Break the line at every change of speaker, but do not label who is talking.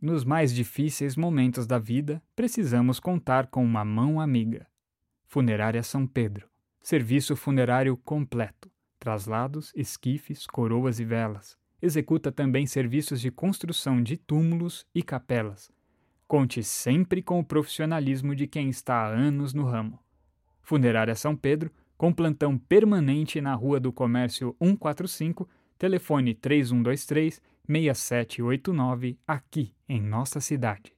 Nos mais difíceis momentos da vida, precisamos contar com uma mão amiga. Funerária São Pedro. Serviço funerário completo. Traslados, esquifes, coroas e velas. Executa também serviços de construção de túmulos e capelas. Conte sempre com o profissionalismo de quem está há anos no ramo. Funerária São Pedro, com plantão permanente na Rua do Comércio 145, telefone 3123 6789, aqui em nossa cidade.